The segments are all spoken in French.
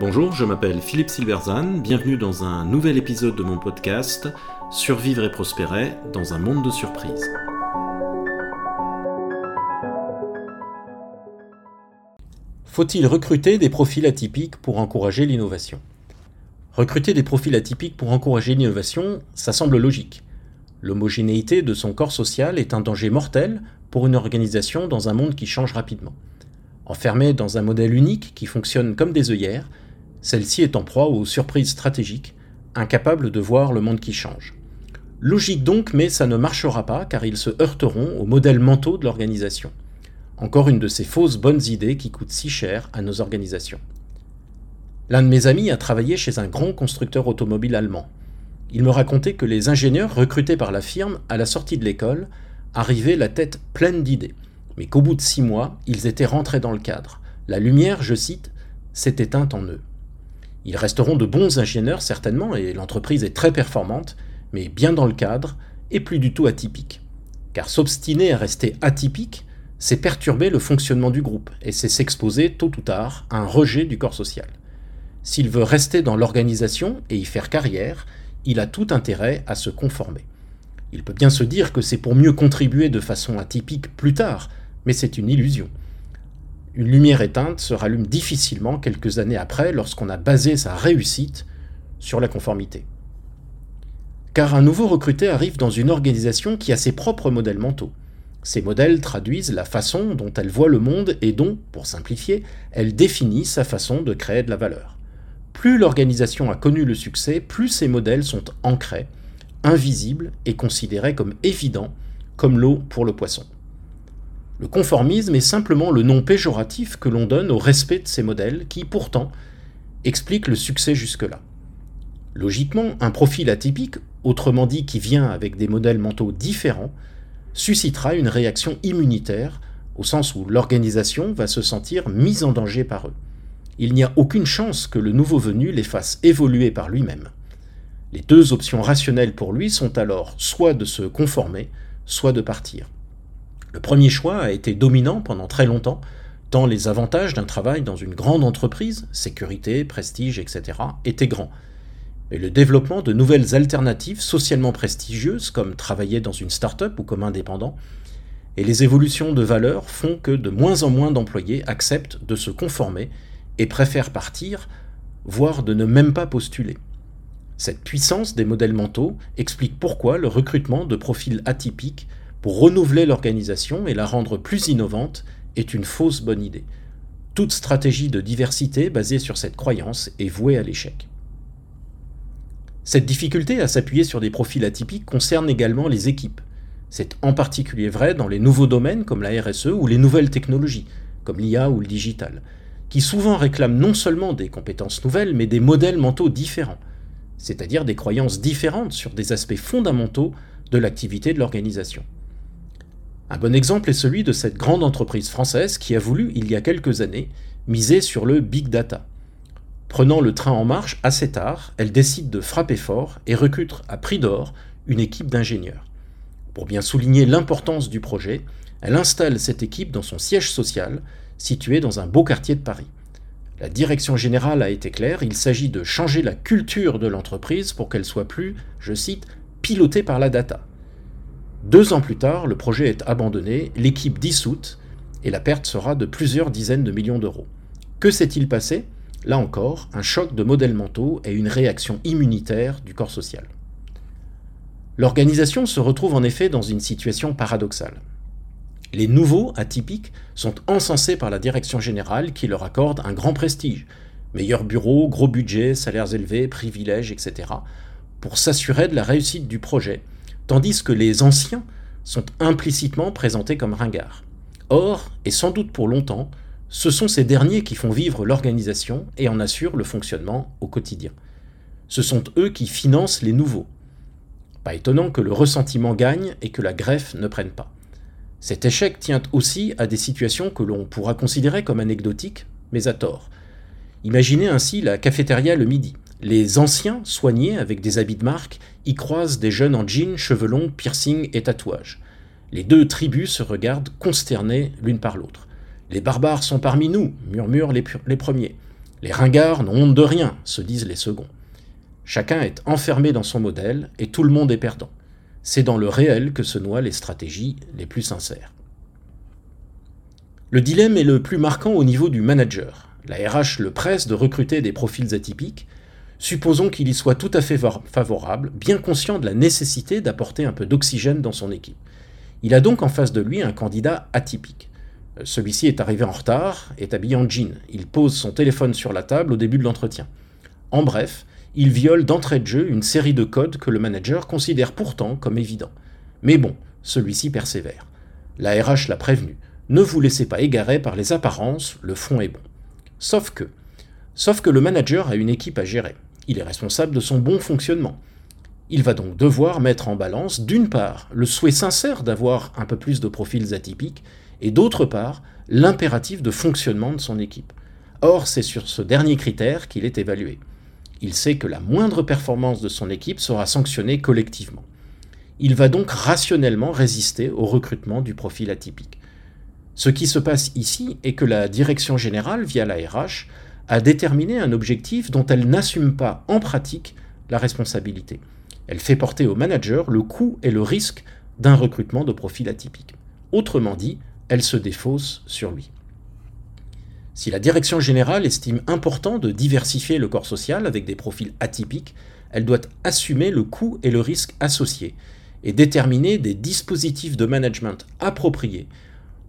Bonjour, je m'appelle Philippe Silverzan, bienvenue dans un nouvel épisode de mon podcast Survivre et prospérer dans un monde de surprises. Faut-il recruter des profils atypiques pour encourager l'innovation? Recruter des profils atypiques pour encourager l'innovation, ça semble logique. L'homogénéité de son corps social est un danger mortel pour une organisation dans un monde qui change rapidement. Enfermée dans un modèle unique qui fonctionne comme des œillères, celle-ci est en proie aux surprises stratégiques, incapable de voir le monde qui change. Logique donc, mais ça ne marchera pas car ils se heurteront aux modèles mentaux de l'organisation. Encore une de ces fausses bonnes idées qui coûtent si cher à nos organisations. L'un de mes amis a travaillé chez un grand constructeur automobile allemand. Il me racontait que les ingénieurs recrutés par la firme à la sortie de l'école arrivaient la tête pleine d'idées, mais qu'au bout de six mois, ils étaient rentrés dans le cadre. La lumière, je cite, s'est éteinte en eux. Ils resteront de bons ingénieurs certainement, et l'entreprise est très performante, mais bien dans le cadre, et plus du tout atypique. Car s'obstiner à rester atypique, c'est perturber le fonctionnement du groupe, et c'est s'exposer tôt ou tard à un rejet du corps social. S'il veut rester dans l'organisation et y faire carrière, il a tout intérêt à se conformer. Il peut bien se dire que c'est pour mieux contribuer de façon atypique plus tard, mais c'est une illusion. Une lumière éteinte se rallume difficilement quelques années après lorsqu'on a basé sa réussite sur la conformité. Car un nouveau recruté arrive dans une organisation qui a ses propres modèles mentaux. Ces modèles traduisent la façon dont elle voit le monde et dont, pour simplifier, elle définit sa façon de créer de la valeur. Plus l'organisation a connu le succès, plus ces modèles sont ancrés, invisibles et considérés comme évidents, comme l'eau pour le poisson. Le conformisme est simplement le nom péjoratif que l'on donne au respect de ces modèles qui, pourtant, expliquent le succès jusque-là. Logiquement, un profil atypique, autrement dit qui vient avec des modèles mentaux différents, suscitera une réaction immunitaire, au sens où l'organisation va se sentir mise en danger par eux. Il n'y a aucune chance que le nouveau venu les fasse évoluer par lui-même. Les deux options rationnelles pour lui sont alors soit de se conformer, soit de partir. Le premier choix a été dominant pendant très longtemps, tant les avantages d'un travail dans une grande entreprise, sécurité, prestige, etc., étaient grands. Mais le développement de nouvelles alternatives socialement prestigieuses, comme travailler dans une start-up ou comme indépendant, et les évolutions de valeurs font que de moins en moins d'employés acceptent de se conformer et préfèrent partir, voire de ne même pas postuler. Cette puissance des modèles mentaux explique pourquoi le recrutement de profils atypiques pour renouveler l'organisation et la rendre plus innovante est une fausse bonne idée. Toute stratégie de diversité basée sur cette croyance est vouée à l'échec. Cette difficulté à s'appuyer sur des profils atypiques concerne également les équipes. C'est en particulier vrai dans les nouveaux domaines comme la RSE ou les nouvelles technologies, comme l'IA ou le digital, qui souvent réclament non seulement des compétences nouvelles, mais des modèles mentaux différents, c'est-à-dire des croyances différentes sur des aspects fondamentaux de l'activité de l'organisation. Un bon exemple est celui de cette grande entreprise française qui a voulu, il y a quelques années, miser sur le big data. Prenant le train en marche assez tard, elle décide de frapper fort et recrute à prix d'or une équipe d'ingénieurs. Pour bien souligner l'importance du projet, elle installe cette équipe dans son siège social, situé dans un beau quartier de Paris. La direction générale a été claire, il s'agit de changer la culture de l'entreprise pour qu'elle soit plus, je cite, pilotée par la data. Deux ans plus tard, le projet est abandonné, l'équipe dissoute, et la perte sera de plusieurs dizaines de millions d'euros. Que s'est-il passé? Là encore, un choc de modèles mentaux et une réaction immunitaire du corps social. L'organisation se retrouve en effet dans une situation paradoxale. Les nouveaux, atypiques, sont encensés par la direction générale qui leur accorde un grand prestige, meilleurs bureaux, gros budget, salaires élevés, privilèges, etc., pour s'assurer de la réussite du projet, tandis que les anciens sont implicitement présentés comme ringards. Or, et sans doute pour longtemps, ce sont ces derniers qui font vivre l'organisation et en assurent le fonctionnement au quotidien. Ce sont eux qui financent les nouveaux. Pas étonnant que le ressentiment gagne et que la greffe ne prenne pas. Cet échec tient aussi à des situations que l'on pourra considérer comme anecdotiques, mais à tort. Imaginez ainsi la cafétéria le midi. Les anciens, soignés avec des habits de marque, y croisent des jeunes en jeans, cheveux longs, piercings et tatouages. Les deux tribus se regardent consternées l'une par l'autre. Les barbares sont parmi nous, murmurent les, les premiers. Les ringards n'ont honte de rien, se disent les seconds. Chacun est enfermé dans son modèle et tout le monde est perdant. C'est dans le réel que se noient les stratégies les plus sincères. Le dilemme est le plus marquant au niveau du manager. La RH le presse de recruter des profils atypiques. Supposons qu'il y soit tout à fait favorable, bien conscient de la nécessité d'apporter un peu d'oxygène dans son équipe. Il a donc en face de lui un candidat atypique. Euh, celui-ci est arrivé en retard, est habillé en jean. Il pose son téléphone sur la table au début de l'entretien. En bref, il viole d'entrée de jeu une série de codes que le manager considère pourtant comme évidents. Mais bon, celui-ci persévère. La RH l'a prévenu. Ne vous laissez pas égarer par les apparences, le fond est bon. Sauf que, sauf que le manager a une équipe à gérer. Il est responsable de son bon fonctionnement. Il va donc devoir mettre en balance, d'une part, le souhait sincère d'avoir un peu plus de profils atypiques, et d'autre part, l'impératif de fonctionnement de son équipe. Or, c'est sur ce dernier critère qu'il est évalué. Il sait que la moindre performance de son équipe sera sanctionnée collectivement. Il va donc rationnellement résister au recrutement du profil atypique. Ce qui se passe ici est que la direction générale, via la RH, a déterminé un objectif dont elle n'assume pas en pratique la responsabilité. Elle fait porter au manager le coût et le risque d'un recrutement de profil atypique. Autrement dit, elle se défausse sur lui. Si la direction générale estime important de diversifier le corps social avec des profils atypiques, elle doit assumer le coût et le risque associés et déterminer des dispositifs de management appropriés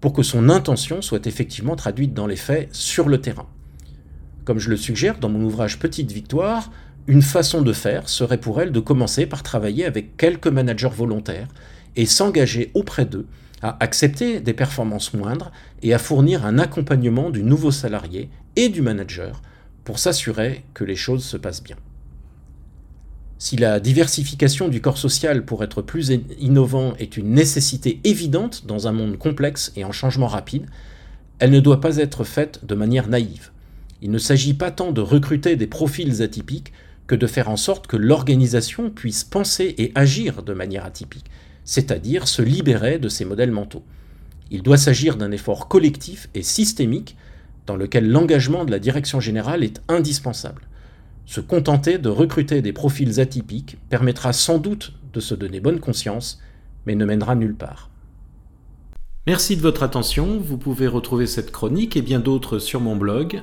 pour que son intention soit effectivement traduite dans les faits sur le terrain. Comme je le suggère dans mon ouvrage Petite Victoire, une façon de faire serait pour elle de commencer par travailler avec quelques managers volontaires et s'engager auprès d'eux à accepter des performances moindres et à fournir un accompagnement du nouveau salarié et du manager pour s'assurer que les choses se passent bien. Si la diversification du corps social pour être plus innovant est une nécessité évidente dans un monde complexe et en changement rapide, elle ne doit pas être faite de manière naïve. Il ne s'agit pas tant de recruter des profils atypiques que de faire en sorte que l'organisation puisse penser et agir de manière atypique, c'est-à-dire se libérer de ces modèles mentaux. Il doit s'agir d'un effort collectif et systémique dans lequel l'engagement de la direction générale est indispensable. Se contenter de recruter des profils atypiques permettra sans doute de se donner bonne conscience, mais ne mènera nulle part. Merci de votre attention, vous pouvez retrouver cette chronique et bien d'autres sur mon blog